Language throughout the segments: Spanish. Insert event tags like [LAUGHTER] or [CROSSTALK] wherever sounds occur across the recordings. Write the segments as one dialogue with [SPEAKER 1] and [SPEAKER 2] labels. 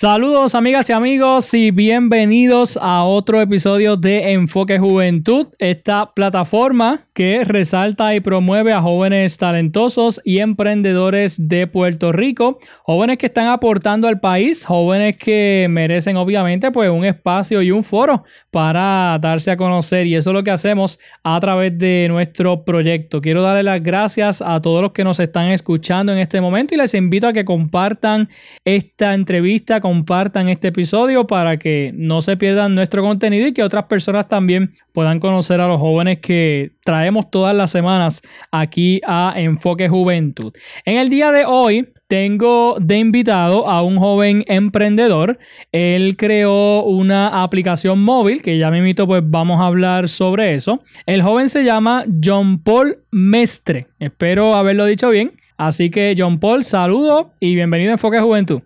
[SPEAKER 1] Saludos amigas y amigos y bienvenidos a otro episodio de Enfoque Juventud, esta plataforma que resalta y promueve a jóvenes talentosos y emprendedores de Puerto Rico, jóvenes que están aportando al país, jóvenes que merecen obviamente pues un espacio y un foro para darse a conocer y eso es lo que hacemos a través de nuestro proyecto. Quiero darle las gracias a todos los que nos están escuchando en este momento y les invito a que compartan esta entrevista, compartan este episodio para que no se pierdan nuestro contenido y que otras personas también puedan conocer a los jóvenes que traemos todas las semanas aquí a Enfoque Juventud. En el día de hoy tengo de invitado a un joven emprendedor. Él creó una aplicación móvil que ya me invito, pues vamos a hablar sobre eso. El joven se llama John Paul Mestre. Espero haberlo dicho bien. Así que John Paul, saludo y bienvenido a Enfoque Juventud.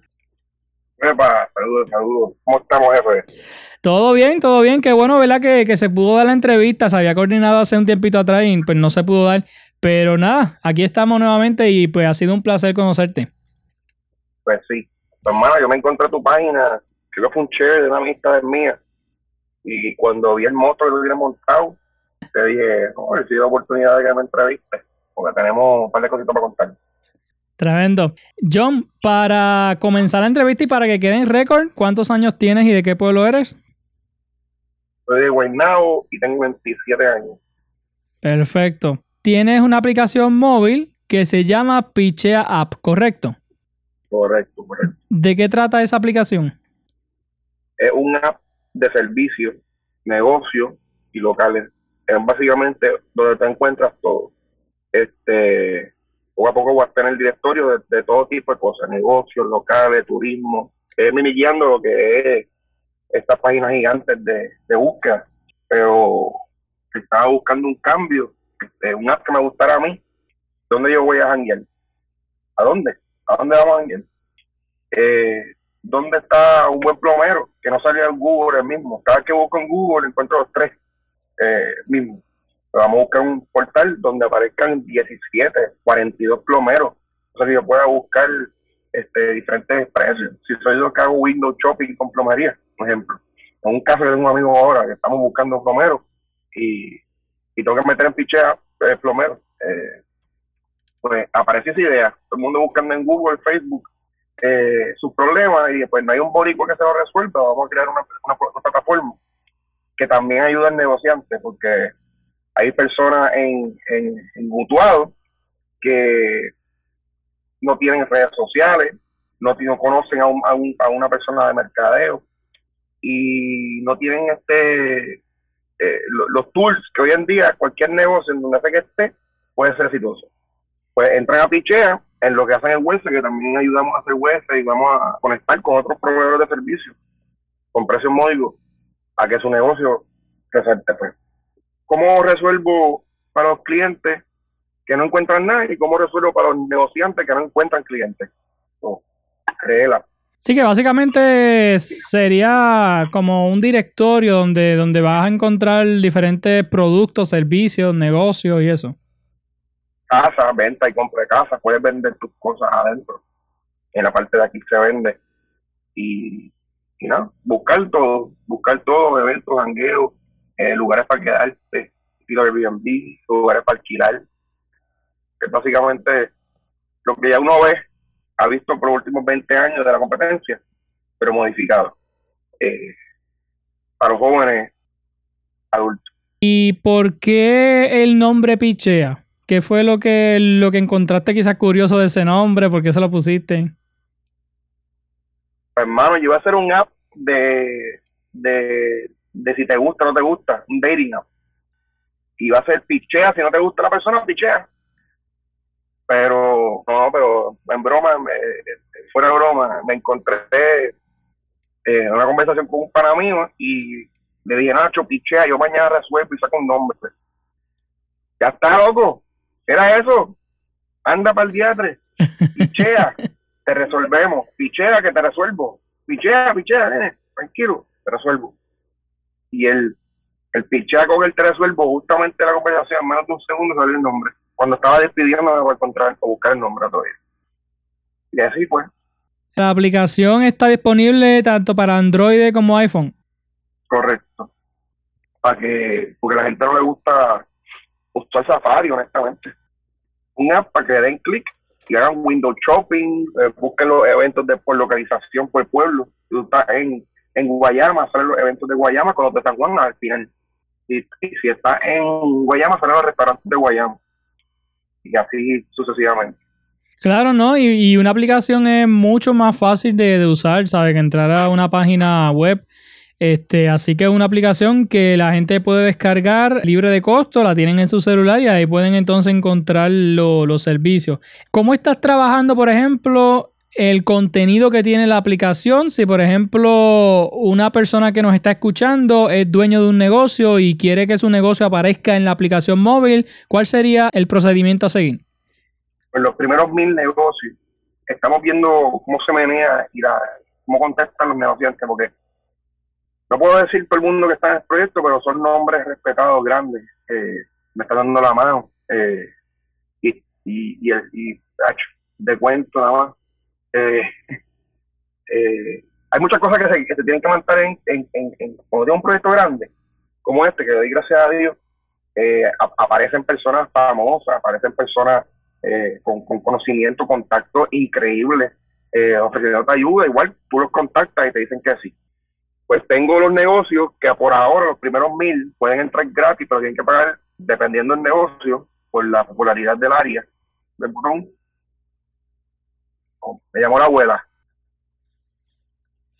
[SPEAKER 2] Epa, saludos, saludos. ¿Cómo estamos, jefe?
[SPEAKER 1] Todo bien, todo bien. Qué bueno, ¿verdad? Que, que, se pudo dar la entrevista. Se había coordinado hace un tiempito atrás y pues no se pudo dar. Pero nada, aquí estamos nuevamente y pues ha sido un placer conocerte.
[SPEAKER 2] Pues sí. Pues, hermano, yo me encontré tu página. Creo que fue un share de una amistad mía. Y cuando vi el motor lo hubiera montado, te dije, no, he sido la oportunidad de que me entreviste. Porque tenemos un par de cositas para contar.
[SPEAKER 1] Tremendo. John, para comenzar la entrevista y para que quede en récord, ¿cuántos años tienes y de qué pueblo eres?
[SPEAKER 2] Soy de Guaynabo y tengo 27 años.
[SPEAKER 1] Perfecto. Tienes una aplicación móvil que se llama Pichea App, ¿correcto?
[SPEAKER 2] Correcto, correcto.
[SPEAKER 1] ¿De qué trata esa aplicación?
[SPEAKER 2] Es una app de servicios, negocios y locales. Es básicamente donde te encuentras todo. Este, poco a poco voy a tener el directorio de, de, todo tipo de cosas, negocios, locales, turismo, es guiando lo que es estas páginas gigantes de, de búsqueda, pero estaba buscando un cambio, este, un app que me gustara a mí, ¿dónde yo voy a janguear? ¿A dónde? ¿A dónde vamos a janguear? Eh, ¿Dónde está un buen plomero? Que no salga en Google el mismo. Cada vez que busco en Google encuentro los tres eh, mismos vamos a buscar un portal donde aparezcan 17, 42 plomeros. O sea, que yo pueda buscar este, diferentes precios. Si soy yo que hago window shopping con plomería, por ejemplo. En un caso de un amigo ahora que estamos buscando plomeros y, y tengo que meter en pichea eh, plomeros. Eh, pues aparece esa idea. Todo el mundo buscando en Google, Facebook, eh, sus problemas y pues no hay un boricua que se lo resuelva. Vamos a crear una, una plataforma que también ayuda al negociante porque hay personas en, en, en Mutuado que no tienen redes sociales, no, no conocen a, un, a, un, a, una persona de mercadeo y no tienen este eh, los tools que hoy en día cualquier negocio en donde sea que esté puede ser exitoso. Pues entran a Pichea en lo que hacen el website, que también ayudamos a hacer website y vamos a conectar con otros proveedores de servicios con precios módicos a que su negocio resalte. Pues. ¿Cómo resuelvo para los clientes que no encuentran nada y cómo resuelvo para los negociantes que no encuentran clientes? So, créela.
[SPEAKER 1] Sí, que básicamente sería como un directorio donde, donde vas a encontrar diferentes productos, servicios, negocios y eso.
[SPEAKER 2] Casa, venta y compra de casa, puedes vender tus cosas adentro. En la parte de aquí se vende. Y, y nada, buscar todo, buscar todo, eventos, jangueos, eh, lugares para quedarte, estilo Airbnb, lugares para alquilar, que es básicamente lo que ya uno ve, ha visto por los últimos 20 años de la competencia, pero modificado. Eh, para los jóvenes adultos.
[SPEAKER 1] ¿Y por qué el nombre Pichea? ¿Qué fue lo que, lo que encontraste quizás curioso de ese nombre? ¿Por qué se lo pusiste?
[SPEAKER 2] Pues, hermano, yo iba a hacer un app de, de
[SPEAKER 3] de si te gusta o no te gusta, un dating app. Y va a ser pichea, si no te gusta la persona, pichea. Pero, no, pero en broma, me- fuera de broma, me encontré eh, una conversación con un pana mío y le dije, Nacho, pichea, yo mañana resuelvo y saco un nombre. Ya está, loco. Era eso. Anda para el diatre. Pichea, [LAUGHS] te resolvemos. Pichea, que te resuelvo. Pichea, pichea, nene. Tranquilo, te resuelvo. Y el, el pichea con el resuelvo, justamente la conversación, en menos de un segundo salió el nombre. Cuando estaba despidiéndome para encontrar, o buscar el nombre todavía. Y así pues,
[SPEAKER 1] La aplicación está disponible tanto para Android como iPhone.
[SPEAKER 3] correcto. Para que, porque a la gente no le gusta usar Safari, honestamente. Un app para que den clic y hagan window shopping, eh, busquen los eventos de por localización por pueblo. Tú estás en, en Guayama, salen los eventos de Guayama con los de San Juan al final. Y, si estás en Guayama, salen los restaurantes de Guayama. Y así sucesivamente.
[SPEAKER 1] Claro, ¿no? Y, una aplicación es mucho más fácil de, usar, ¿sabes? Que entrar a una página web. Este, así que es una aplicación que la gente puede descargar libre de costo, la tienen en su celular y ahí pueden entonces encontrar lo- los servicios. ¿Cómo estás trabajando, por ejemplo, el contenido que tiene la aplicación? Si, por ejemplo, una persona que nos está escuchando es dueño de un negocio y quiere que su negocio aparezca en la aplicación móvil, ¿cuál sería el procedimiento a seguir?
[SPEAKER 3] en los primeros mil negocios, estamos viendo cómo se menea y la, cómo contestan los negociantes, porque no puedo decir todo el mundo que está en el proyecto, pero son nombres respetados, grandes, que me están dando la mano. eh, y, y, y, y, de cuento nada más. Eh, eh, hay muchas cosas que se, tienen que mantener en, en, en, en- cuando un proyecto grande, como este, que doy gracias a Dios, eh, aparecen personas famosas, aparecen personas eh, con, con conocimiento, contacto increíble, eh, ayuda, igual tú los contactas y te dicen que sí. Pues tengo los negocios que por ahora los primeros mil pueden entrar gratis, pero tienen que pagar dependiendo del negocio, por la popularidad del área del botón. Me llamó la abuela.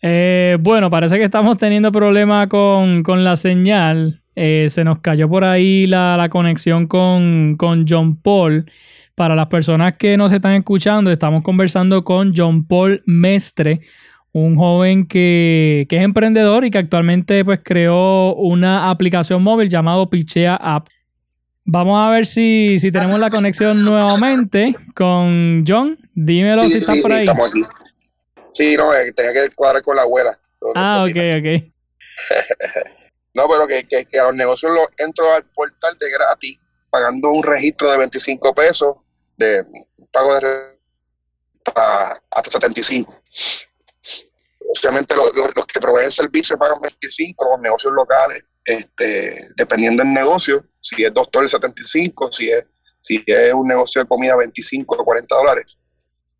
[SPEAKER 1] Eh, bueno, parece que estamos teniendo problemas con, con la señal. Eh, se nos cayó por ahí la, la conexión con, con John Paul. Para las personas que nos están escuchando, estamos conversando con John Paul Mestre, un joven que, que es emprendedor y que actualmente pues, creó una aplicación móvil llamado Pichea App. Vamos a ver si, si tenemos la conexión nuevamente con John. Dímelo si estás por ahí.
[SPEAKER 2] estamos aquí. Sí, no, eh, tenía que cuadrar con la abuela.
[SPEAKER 1] Ah, ok, ok. [LAUGHS]
[SPEAKER 2] No, pero que, que, que a los negocios los entro al portal de gratis, pagando un registro de 25 pesos, de pago de hasta, hasta 75. Obviamente los, los- los que proveen servicios pagan 25, los negocios locales, este, dependiendo del negocio, si es doctor 75, si es, si es un negocio de comida 25 o 40 dólares,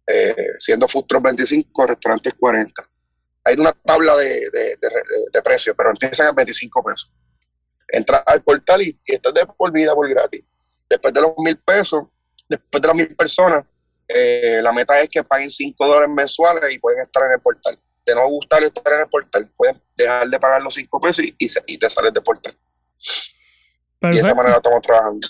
[SPEAKER 2] eh, siendo food truck 25, restaurantes 40 hay una tabla de- de precios, pero empiezan a 25 pesos. Entras al portal y, y estás de por vida por gratis. Después de los mil pesos, después de las mil personas, eh, la meta es que paguen 5 dólares mensuales y pueden estar en el portal. De no gustar estar en el portal, pueden dejar de pagar los 5 pesos y, y, te sales del portal. Y de esa manera estamos trabajando.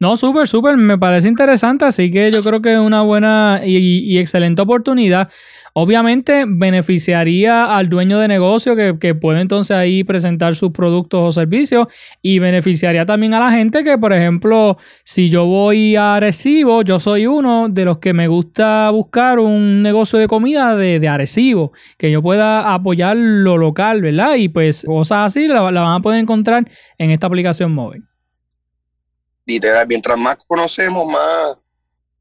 [SPEAKER 1] No, súper, súper, me parece interesante, así que yo creo que es una buena y, excelente oportunidad. Obviamente beneficiaría al dueño de negocio que, que puede entonces ahí presentar sus productos o servicios y beneficiaría también a la gente que, por ejemplo, si yo voy a Arecibo, yo soy uno de los que me gusta buscar un negocio de comida de, de Arecibo, que yo pueda apoyar lo local, ¿verdad? Y pues cosas así la, la van a poder encontrar en esta aplicación móvil.
[SPEAKER 2] Literal, mientras más conocemos, más,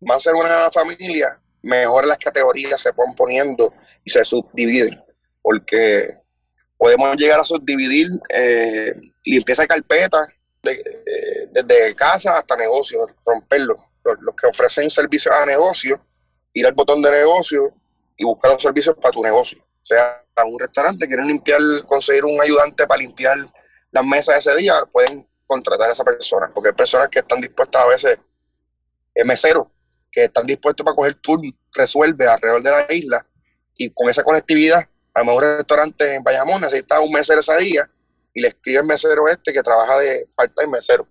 [SPEAKER 2] más ser una familia, mejor las categorías se van poniendo y se subdividen, porque podemos llegar a subdividir eh, limpieza de carpeta de- eh, desde casa hasta negocio, romperlo. Los, que ofrecen servicios a negocio, ir al botón de negocio y buscar los servicios para tu negocio. O sea, a un restaurante quieren limpiar, conseguir un ayudante para limpiar las mesas ese día, pueden contratar a esa persona, porque hay personas que están dispuestas a veces, eh, meseros, que están dispuestos para coger turno, resuelve alrededor de la isla, y con esa conectividad, a lo mejor el restaurante en Bayamón necesita un mesero ese día, y le escribe el mesero este que trabaja de parte de mesero.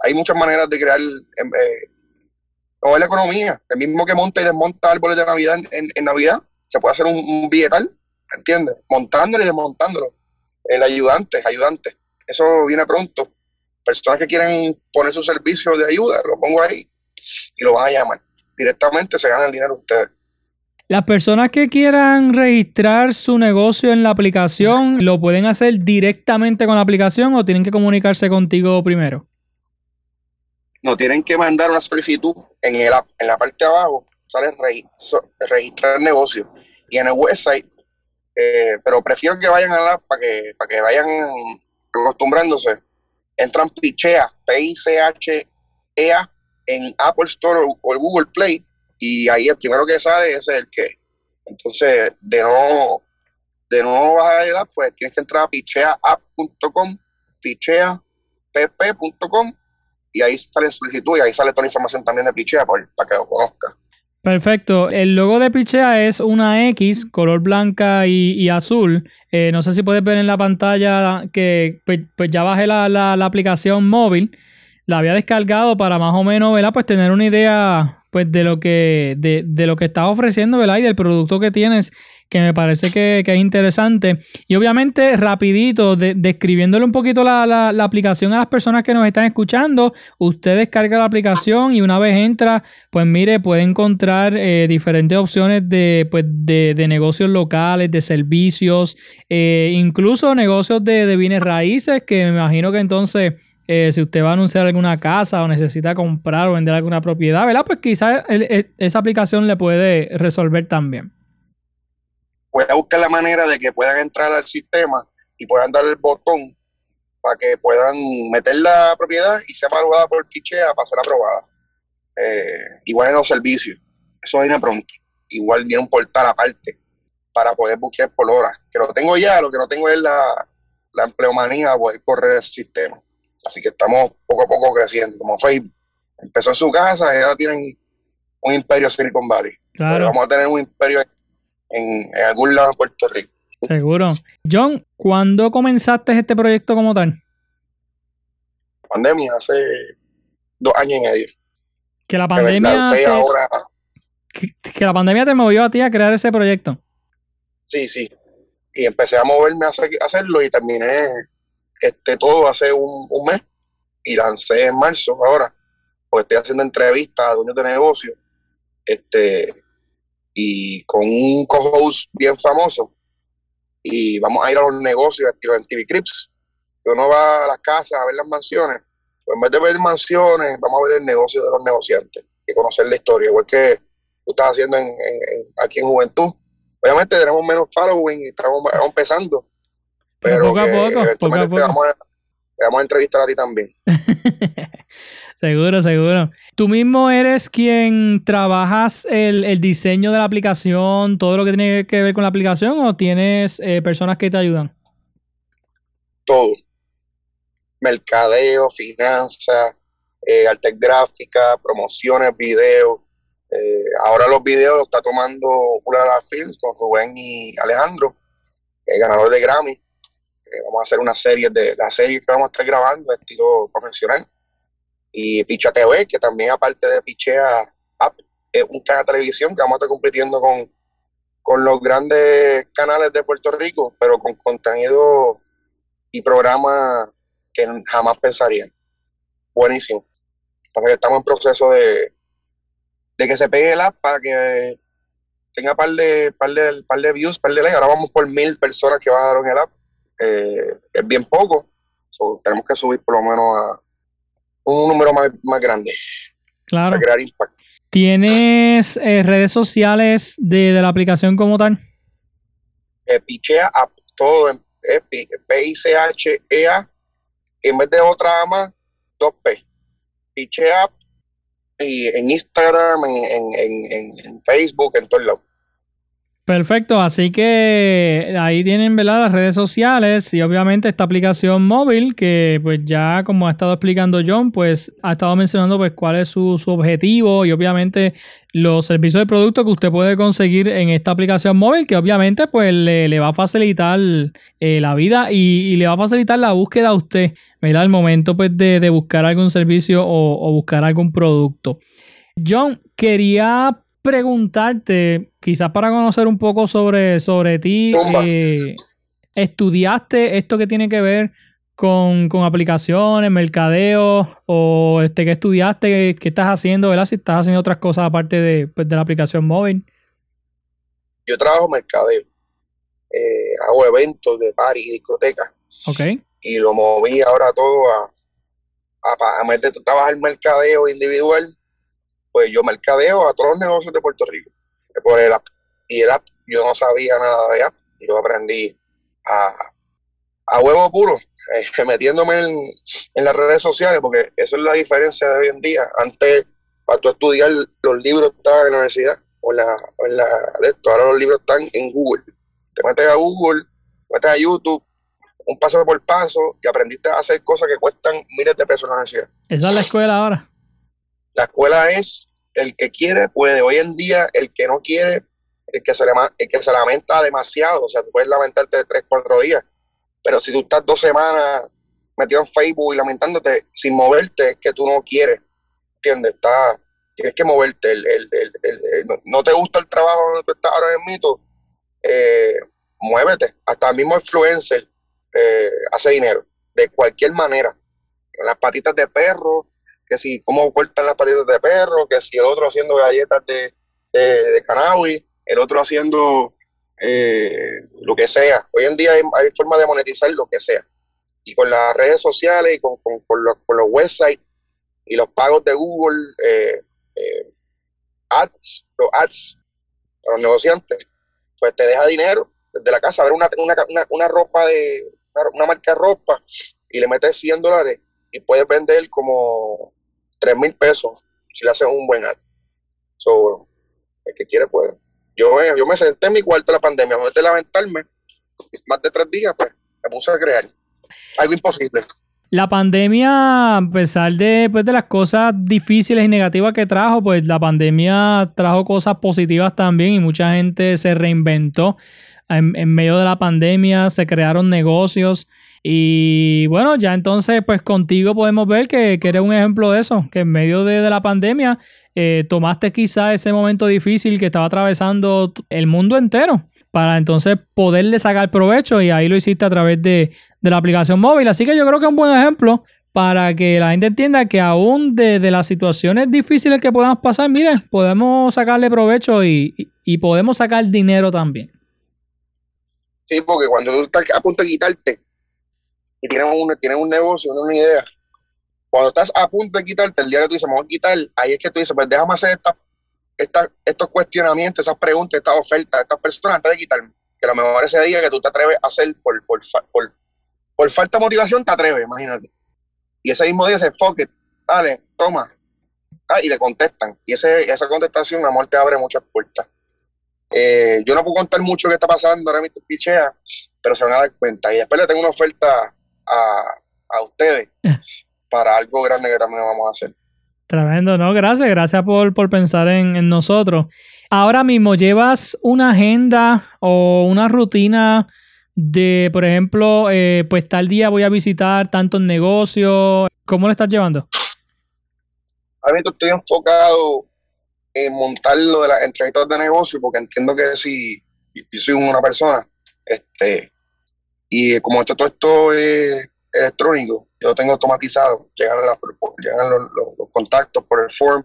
[SPEAKER 2] Hay muchas maneras de crear em, eh, la economía. El mismo que monta y desmonta árboles de Navidad en, en Navidad, se puede hacer un, un billetal, ¿entiendes? Montándolo y desmontándolo. El ayudante, ayudante. Eso viene pronto. Personas que quieren poner su servicio de ayuda, lo pongo ahí y lo van a llamar. Directamente se ganan el dinero ustedes.
[SPEAKER 1] Las personas que quieran registrar su negocio en la aplicación, ¿lo pueden hacer directamente con la aplicación o tienen que comunicarse contigo primero?
[SPEAKER 2] No, tienen que mandar una solicitud en, el, en la parte de abajo, sale registrar negocio. Y en el website, eh, pero prefiero que vayan a la para que, para que vayan acostumbrándose. Entran Pichea, P-I-C-H-E-A, en Apple Store o el Google Play y ahí el primero que sale es el que. Entonces, de no, de no bajar el app, pues tienes que entrar a picheaapp.com, picheapp.com y ahí sale solicitud y ahí sale toda la información también de Pichea para, que lo conozca.
[SPEAKER 1] Perfecto. El logo de Pichea es una X, color blanca y, azul. Eh, no sé si puedes ver en la pantalla que pues, pues ya bajé la, la, la, aplicación móvil. La había descargado para más o menos. Pues tener una idea pues de lo que, de, de lo que estás ofreciendo, ¿verdad? Y del producto que tienes, que me parece que, es interesante. Y obviamente, rapidito, describiéndole un poquito la, la, aplicación a las personas que nos están escuchando, usted descarga la aplicación y una vez entra, pues mire, puede encontrar eh, diferentes opciones de, pues, de, de, negocios locales, de servicios, eh, incluso negocios de, de bienes raíces, que me imagino que entonces eh, si usted va a anunciar alguna casa o necesita comprar o vender alguna propiedad, ¿verdad? Pues quizás esa aplicación le puede resolver también.
[SPEAKER 2] Puede buscar la manera de que puedan entrar al sistema y puedan dar el botón para que puedan meter la propiedad y sea evaluada por Quichea para ser aprobada. Eh, igual en los servicios, eso viene pronto. Igual viene un portal aparte para poder buscar por horas. Que lo tengo ya, lo que no tengo es la, la empleomanía, poder correr ese sistema. Así que estamos poco a poco creciendo. Como Facebook empezó en su casa, ya tienen un imperio Silicon Valley. Claro. vamos a tener un imperio en, algún lado de Puerto Rico.
[SPEAKER 1] Seguro. John, ¿cuándo comenzaste este proyecto como tal?
[SPEAKER 2] Pandemia, hace dos años y medio.
[SPEAKER 1] Que la pandemia. Te, ahora, que, la pandemia te movió a ti a crear ese proyecto.
[SPEAKER 2] Sí, sí. Y empecé a moverme a, hacerlo y terminé este, todo hace un, mes y lancé en marzo ahora, porque estoy haciendo entrevistas a dueños de negocio este, y con un co-host bien famoso y vamos a ir a los negocios en TV Crips, que uno va a las casas a ver las mansiones, pues en vez de ver mansiones, vamos a ver el negocio de los negociantes y conocer la historia, igual que tú estás haciendo en, aquí en Juventud. Obviamente tenemos menos following y estamos empezando, pero, poco a poco, poco a poco. Te vamos, a, entrevistar a ti también. [LAUGHS]
[SPEAKER 1] seguro, seguro. ¿Tú mismo eres quien trabajas el, diseño de la aplicación, todo lo que tiene que ver con la aplicación, o tienes eh, personas que te ayudan?
[SPEAKER 2] Todo. Mercadeo, finanzas, eh, arte gráfica, promociones, videos. Eh, ahora los videos los está tomando Pura Films con Rubén y Alejandro, el ganador de Grammy vamos a hacer una serie de la serie que vamos a estar grabando estilo profesional y Picha TV que también aparte de Pichea es un canal de televisión que vamos a estar compitiendo con, con los grandes canales de Puerto Rico pero con contenido y programas que jamás pensarían buenísimo. Entonces estamos en proceso de, de que se pegue el app para que tenga par de, par de, par de views, par de likes. Ahora vamos por mil personas que en el app eh, es bien poco. tenemos que subir por lo menos a un número más, grande.
[SPEAKER 1] Claro. Para crear impacto. ¿Tienes eh, redes sociales de, la aplicación como tal?
[SPEAKER 2] Eh, pichea a todo en P-I-C-H-E-A. En vez de otra más, dos P. Pichea y en Instagram, en, en, en, en Facebook, en todos lados.
[SPEAKER 1] Perfecto, así que ahí tienen ¿verdad? las redes sociales y obviamente esta aplicación móvil que pues ya como ha estado explicando John, pues ha estado mencionando pues cuál es su, su objetivo y obviamente los servicios de producto que usted puede conseguir en esta aplicación móvil que obviamente pues le, va a facilitar eh, la vida y, le va a facilitar la búsqueda a usted, ¿verdad? Al momento pues de, de buscar algún servicio o, o buscar algún producto. John, quería preguntarte, quizás para conocer un poco sobre, sobre ti, eh, ¿estudiaste esto que tiene que ver con, aplicaciones, mercadeo, o este que estudiaste, qué estás haciendo, ¿verdad? Si estás haciendo otras cosas aparte pues, de, la aplicación móvil.
[SPEAKER 2] Yo trabajo mercadeo, eh, hago eventos de y discotecas.
[SPEAKER 1] Ok.
[SPEAKER 2] Y lo moví ahora todo a, a, a, de trabajar mercadeo individual pues yo mercadeo a todos los negocios de Puerto Rico por el app. Y el app, yo no sabía nada de app, yo aprendí a, a huevo puro, eh, [LAUGHS] metiéndome en, las redes sociales, porque eso es la diferencia de hoy en día. Antes, para tú estudiar, los libros estaban en la universidad o en la, en la de ahora los libros están en Google. Te metes a Google, te metes a YouTube, un paso por paso, y aprendiste a hacer cosas que cuestan miles de pesos en la universidad.
[SPEAKER 1] Esa es la escuela ahora.
[SPEAKER 2] La escuela es el que quiere puede. Hoy en día, el que no quiere, el que se, el que se lamenta demasiado, o sea, tú puedes lamentarte tres, cuatro días, pero si tú estás dos semanas metido en Facebook y lamentándote sin moverte, es que tú no quieres, ¿entiendes? Está, tienes que moverte. El, el, el, no te gusta el trabajo donde tú estás ahora mismo, eh, muévete. Hasta el mismo influencer eh, hace dinero, de cualquier manera. En las patitas de perro, que si cómo cortan las patitas de perro, que si el otro haciendo galletas de, de, cannabis, el otro haciendo eh, lo que sea. Hoy en día hay, hay forma de monetizar lo que sea. Y con las redes sociales y con, los, websites y los pagos de Google, eh, eh, ads, los ads a los negociantes, pues te deja dinero desde la casa, ver una, una, ropa de, una, una, marca de ropa y le metes 100 dólares y puedes vender como 3 mil pesos si le hacen un buen ad. So, el que quiere puede. Yo, yo me senté en mi cuarto la pandemia, me metí a lamentarme, más de tres días, pues me puse a crear. Algo imposible.
[SPEAKER 1] La pandemia, a pesar de, pues, de las cosas difíciles y negativas que trajo, pues la pandemia trajo cosas positivas también y mucha gente se reinventó. En, en medio de la pandemia se crearon negocios y bueno, ya entonces, pues contigo podemos ver que, eres un ejemplo de eso, que en medio de, la pandemia eh, tomaste quizá ese momento difícil que estaba atravesando el mundo entero para entonces poderle sacar provecho y ahí lo hiciste a través de, la aplicación móvil. Así que yo creo que es un buen ejemplo para que la gente entienda que aún de, las situaciones difíciles que podamos pasar, miren, podemos sacarle provecho y, y podemos sacar dinero también.
[SPEAKER 2] Sí, porque cuando tú estás a punto de quitarte, y tienes un, tienes un negocio, una idea, cuando estás a punto de quitarte, el día que tú dices, me a quitar, ahí es que tú dices, pues déjame hacer esta, estos cuestionamientos, esas preguntas, estas ofertas, estas personas antes de quitarme. Que lo mejor ese día que tú te atreves a hacer por, por, por, por falta de motivación, te atreves, imagínate. Y ese mismo día se enfoque, dale, toma. Ah, y le contestan. Y ese, esa contestación, amor, te abre muchas puertas. Eh, yo no puedo contar mucho qué está pasando ahora mismo pichea, pero se van a dar cuenta. Y después le tengo una oferta a, ustedes [LAUGHS] para algo grande que también vamos a hacer.
[SPEAKER 1] Tremendo, ¿no? Gracias, gracias por, pensar en, nosotros. Ahora mismo, ¿llevas una agenda o una rutina de, por ejemplo, eh, pues tal día voy a visitar tantos negocios? ¿Cómo lo estás llevando?
[SPEAKER 2] A mí estoy enfocado en montar lo de las entrevistas de negocio porque entiendo que si yo soy una persona, este, y como esto todo esto es electrónico, yo lo tengo automatizado, llegan, llegan los, contactos por el form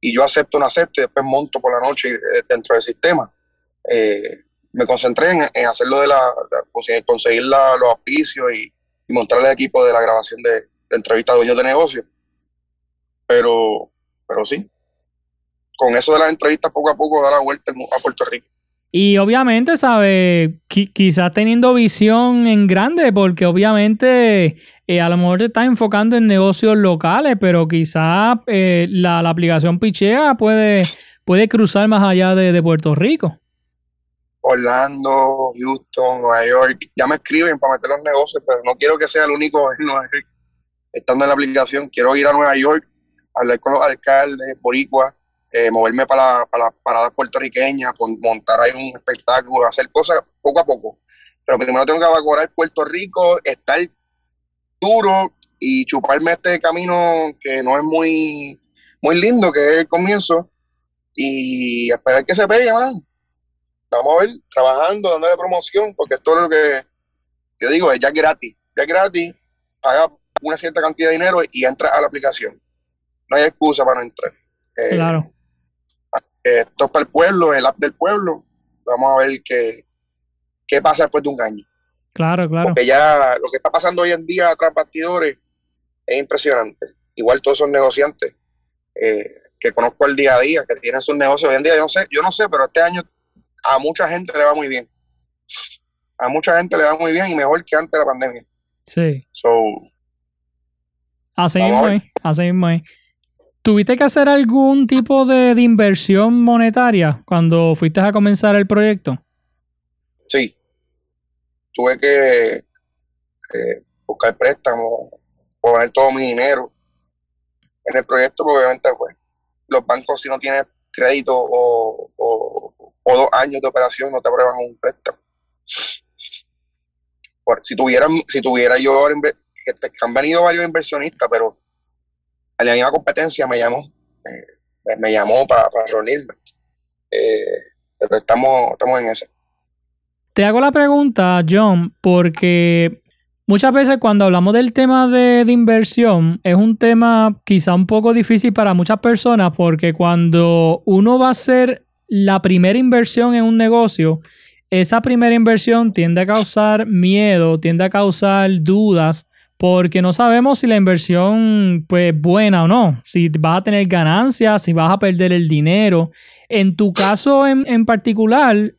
[SPEAKER 2] y yo acepto no acepto y después monto por la noche eh, dentro del sistema. Eh, me concentré en, hacerlo de la, conseguir los auspicios y, montar el equipo de la grabación de, de entrevistas de dueños de negocio. Pero, pero sí, con eso de las entrevistas poco a poco da la vuelta a Puerto Rico.
[SPEAKER 1] Y obviamente, ¿sabe? quizás teniendo visión en grande, porque obviamente eh, a lo mejor te estás enfocando en negocios locales, pero quizás eh, la, aplicación Pichea puede, puede cruzar más allá de, Puerto Rico.
[SPEAKER 2] Orlando, Houston, Nueva York. Ya me escriben para meter los negocios, pero no quiero que sea el único [LAUGHS] en Nueva York estando en la aplicación. Quiero ir a Nueva York, hablar con los alcaldes, boricua, eh, moverme para, para las paradas puertorriqueñas, montar ahí un espectáculo, hacer cosas poco a poco. Pero primero tengo que evacuar Puerto Rico, estar duro y chuparme este camino que no es muy, muy lindo, que es el comienzo, y esperar que se pegue, man. Vamos a ver, trabajando, dándole promoción, porque esto es lo que yo digo, es ya gratis. Ya gratis, paga una cierta cantidad de dinero y entra a la aplicación. No hay excusa para no entrar. Eh,
[SPEAKER 1] Claro.
[SPEAKER 2] Esto es para el pueblo, el app del pueblo. Vamos a ver qué, qué pasa después de un año.
[SPEAKER 1] Claro, claro.
[SPEAKER 2] Porque ya lo que está pasando hoy en día tras bastidores es impresionante. Igual todos esos negociantes eh, que conozco el día a día, que tienen sus negocios hoy en día, yo no sé, yo no sé, pero este año a mucha gente le va muy bien. A mucha gente le va muy bien y mejor que antes de la pandemia.
[SPEAKER 1] Sí.
[SPEAKER 2] So,
[SPEAKER 1] Así mismo así mismo. ¿Tuviste que hacer algún tipo de, de inversión monetaria cuando fuiste a comenzar el proyecto?
[SPEAKER 2] sí, tuve que eh, buscar préstamos, poner todo mi dinero en el proyecto, porque obviamente pues, los bancos si no tienes crédito o, o- dos años de operación no te aprueban un préstamo. Por- si tuviera, si tuviera yo que, te- que han venido varios inversionistas, pero a la misma competencia me llamó, eh, me, llamó para reunirme. Eh, pero estamos, estamos en ese.
[SPEAKER 1] Te hago la pregunta, John, porque muchas veces cuando hablamos del tema de, de inversión es un tema quizá un poco difícil para muchas personas porque cuando uno va a hacer la primera inversión en un negocio, esa primera inversión tiende a causar miedo, tiende a causar dudas porque no sabemos si la inversión pues buena o no, si vas a tener ganancias, si vas a perder el dinero. En tu caso en, en particular,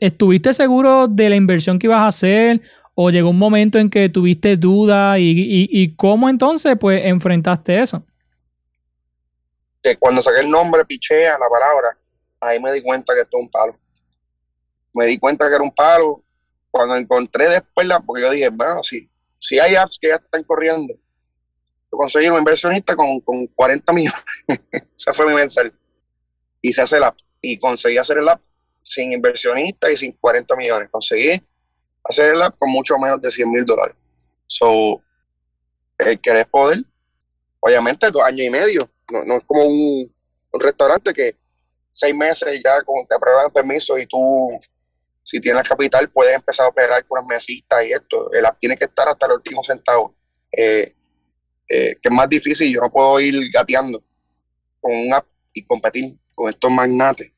[SPEAKER 1] ¿Estuviste seguro de la inversión que ibas a hacer o llegó un momento en que tuviste dudas y, y- cómo entonces pues enfrentaste eso?
[SPEAKER 2] cuando saqué el nombre, pichea la palabra, ahí me di cuenta que esto es un palo. Me di cuenta que era un palo. Cuando encontré después la, porque yo dije, bueno, si, si hay apps que ya están corriendo, yo conseguí un inversionista con, con 40 millones. [LAUGHS] Ese fue mi mensaje. Y se hace el app. Y conseguí hacer el app sin inversionista y sin 40 millones. Conseguí hacer el app con mucho menos de 100 mil dólares. So, el querer poder, obviamente dos años y medio. No, no es como un, un restaurante que seis meses ya con, te aprueban permiso y tú, si tienes capital, puedes empezar a operar con unas mesitas y esto. El app tiene que estar hasta el último centavo. Eh, eh, que es más difícil, yo no puedo ir gateando con un app y competir con estos magnates.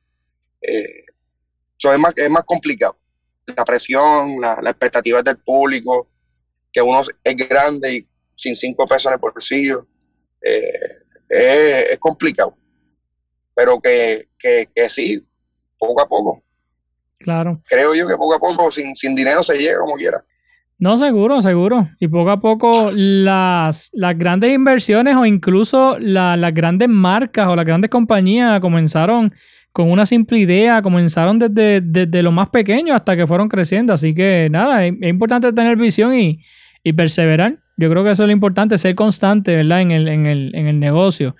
[SPEAKER 2] Eh, es, más, es más complicado. La presión, la, las expectativas del público, que uno es grande y sin cinco pesos en el bolsillo. Eh, es, es complicado. Pero que, que, que sí, poco a poco.
[SPEAKER 1] Claro.
[SPEAKER 2] Creo yo que poco a poco, sin, sin dinero, se llega como quiera.
[SPEAKER 1] No, seguro, seguro. Y poco a poco las, las grandes inversiones o incluso la- las grandes marcas o las grandes compañías comenzaron con una simple idea, comenzaron desde, desde lo más pequeño hasta que fueron creciendo. Así que nada, es, es importante tener visión y, y perseverar. Yo creo que eso es lo importante, ser constante, ¿verdad? En el, en el, en el negocio.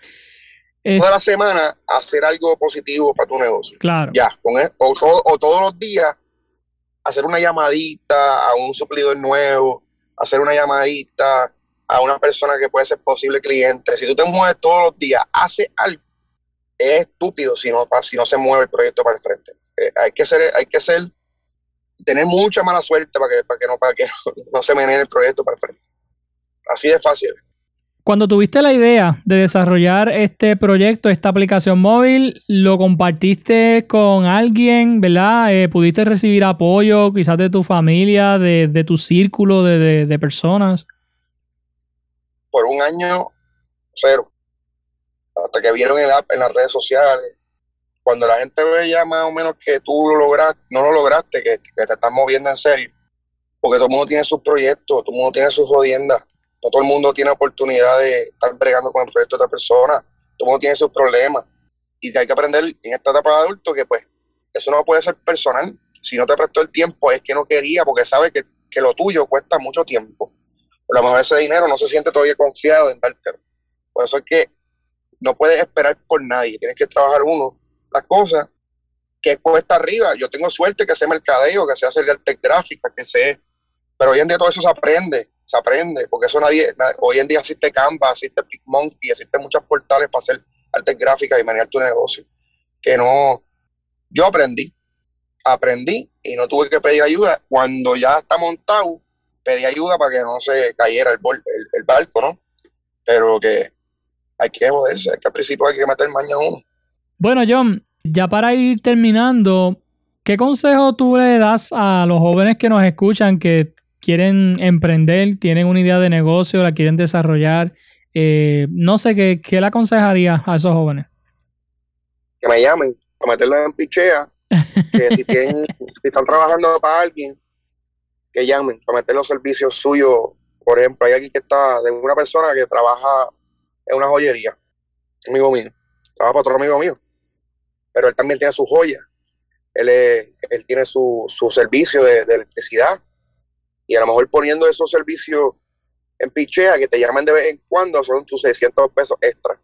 [SPEAKER 1] Es-
[SPEAKER 2] Toda la semana hacer algo positivo para tu negocio.
[SPEAKER 1] claro.
[SPEAKER 2] Ya, con e- o, todo- o todos los días hacer una llamadita a un suplidor nuevo, hacer una llamadita a una persona que puede ser posible cliente. Si tú te mueves todos los días, hace algo. Es estúpido si no, si no se mueve el proyecto para el frente. Eh, hay que ser, hay que ser, tener mucha mala suerte para que, para que no, para que [LAUGHS] no, se menee el proyecto para el frente. Así de fácil.
[SPEAKER 1] Cuando tuviste la idea de desarrollar este proyecto, esta aplicación móvil, ¿lo compartiste con alguien, verdad? Eh, ¿Pudiste recibir apoyo quizás de tu familia, de, tu círculo de, personas?
[SPEAKER 2] por un año cero. Hasta que vieron el app en las redes sociales. Cuando la gente ve ya más o menos que tú lo lograste, no lo lograste, que, que te estás moviendo en serio. Porque todo el mundo tiene sus proyectos, todo el mundo tiene sus jodiendas. Todo el mundo tiene oportunidad de estar bregando con el proyecto de otra persona. Todo el mundo tiene sus problemas. Y hay que aprender en esta etapa de adulto que pues eso no puede ser personal. Si no te prestó el tiempo es que no quería porque sabe que, que lo tuyo cuesta mucho tiempo. A lo mejor ese dinero no se siente todavía confiado en dártelo. Por eso es que no puedes esperar por nadie, tienes que trabajar uno las cosas que cuesta arriba. Yo tengo suerte que sé mercadeo, que sé hacer arte gráfica, que sé, pero hoy en día todo eso se aprende, se aprende, porque eso nadie, hoy en día existe Canva, existe PicMonkey, existen muchos portales para hacer arte gráfica y manejar tu negocio, que no, yo aprendí, aprendí y no tuve que pedir ayuda. Cuando ya está montado, pedí ayuda para que no se cayera el, el barco, ¿no? Pero que hay que joderse, que al principio hay que meter maña uno.
[SPEAKER 1] Bueno, John, ya para ir terminando, ¿qué consejo tú le das a los jóvenes que nos escuchan que quieren emprender, tienen una idea de negocio, la quieren desarrollar? Eh, no sé, ¿qué, ¿qué le aconsejaría a esos jóvenes?
[SPEAKER 2] Que me llamen, a meterlo en pichea, que si, [LAUGHS] tienen, si están trabajando para alguien, que llamen, para meter los servicios suyos. Por ejemplo, hay aquí que está de una persona que trabaja en una joyería, amigo mío, trabaja para otro amigo mío, pero él también tiene su joya, él, él tiene su, su servicio de, electricidad y a lo mejor poniendo esos servicios en pichea que te llaman de vez en cuando son tus 600 pesos extra,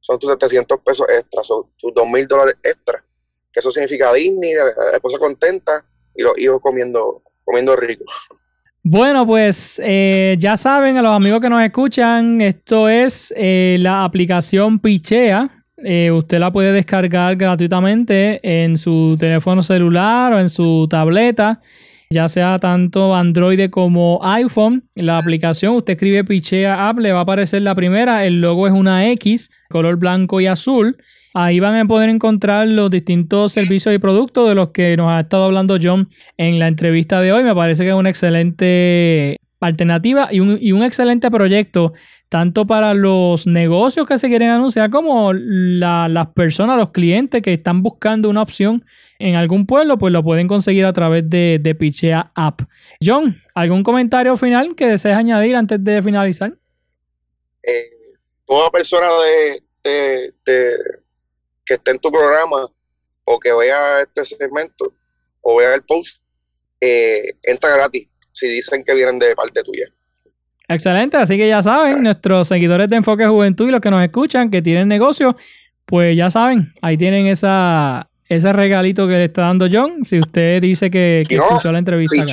[SPEAKER 2] son tus 700 pesos extra, son tus 2 mil dólares extra, que eso significa Disney, la esposa contenta y los hijos comiendo, comiendo rico.
[SPEAKER 1] Bueno, pues eh, ya saben, a los amigos que nos escuchan, esto es eh, la aplicación Pichea. Eh, usted la puede descargar gratuitamente en su teléfono celular o en su tableta, ya sea tanto Android como iPhone. La aplicación, usted escribe Pichea App, le va a aparecer la primera. El logo es una X, color blanco y azul. Ahí van a poder encontrar los distintos servicios y productos de los que nos ha estado hablando John en la entrevista de hoy. Me parece que es una excelente alternativa y un, excelente proyecto tanto para los negocios que se quieren anunciar como las personas, los clientes que están buscando una opción en algún pueblo, pues lo pueden conseguir a través de, de Pichea App. John, ¿algún comentario final que desees añadir antes de finalizar?
[SPEAKER 2] Eh, toda persona de, que esté en tu programa o que vea este segmento o vea el post, eh, entra gratis si dicen que vienen de parte tuya.
[SPEAKER 1] Excelente, así que ya saben, nuestros seguidores de Enfoque Juventud y los que nos escuchan que tienen negocio, pues ya saben, ahí tienen esa, ese regalito que le está dando John. Si usted dice que, escuchó la entrevista.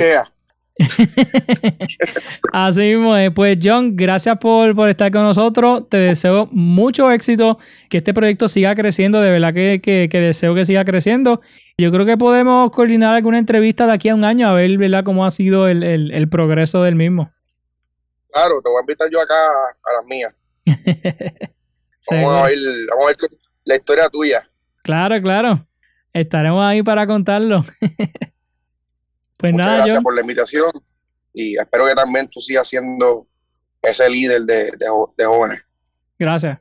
[SPEAKER 1] [LAUGHS] Así mismo Pues John, gracias por, estar con nosotros. Te deseo mucho éxito, que este proyecto siga creciendo. De verdad que, deseo que siga creciendo. Yo creo que podemos coordinar alguna entrevista de aquí a un año a ver ¿verdad? cómo ha sido el, progreso del mismo.
[SPEAKER 2] Claro, te voy a invitar yo acá a las mías. [LAUGHS] vamos, a ver, vamos a ver la historia tuya.
[SPEAKER 1] Claro, claro. Estaremos ahí para contarlo. [LAUGHS]
[SPEAKER 2] Pues Muchas gracias por la invitación y espero que también tú sigas siendo ese líder de, jóvenes.
[SPEAKER 1] Gracias.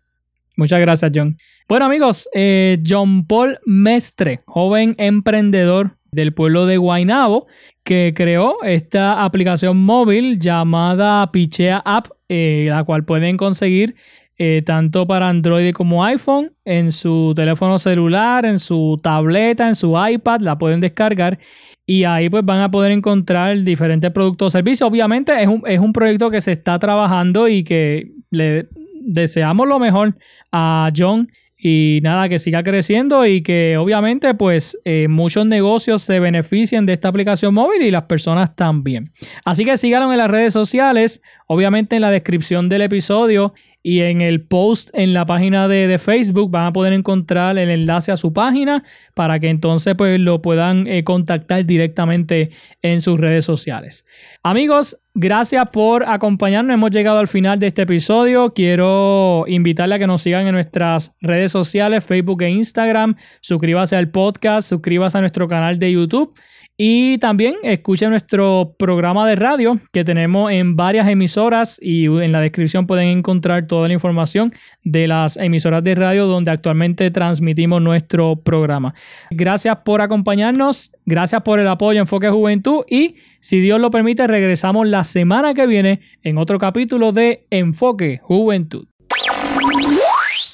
[SPEAKER 1] Muchas gracias, John. Bueno, amigos, eh, John Paul Mestre, joven emprendedor del pueblo de Guaynabo, que creó esta aplicación móvil llamada Pichea App, eh, la cual pueden conseguir eh, tanto para Android como iPhone, en su teléfono celular, en su tableta, en su iPad, la pueden descargar y ahí pues van a poder encontrar diferentes productos o servicios. Obviamente es un, es un proyecto que se está trabajando y que le deseamos lo mejor a John y nada, que siga creciendo y que obviamente pues eh, muchos negocios se beneficien de esta aplicación móvil y las personas también. Así que síganlo en las redes sociales, obviamente en la descripción del episodio y en el post en la página de, Facebook van a poder encontrar el enlace a su página para que entonces pues lo puedan eh, contactar directamente en sus redes sociales. Amigos, gracias por acompañarnos. Hemos llegado al final de este episodio. Quiero invitarle a que nos sigan en nuestras redes sociales, Facebook e Instagram. Suscríbase al podcast, suscríbase a nuestro canal de YouTube. Y también escuchen nuestro programa de radio que tenemos en varias emisoras y en la descripción pueden encontrar toda la información de las emisoras de radio donde actualmente transmitimos nuestro programa. Gracias por acompañarnos, gracias por el apoyo Enfoque Juventud y si Dios lo permite regresamos la semana que viene en otro capítulo de Enfoque Juventud.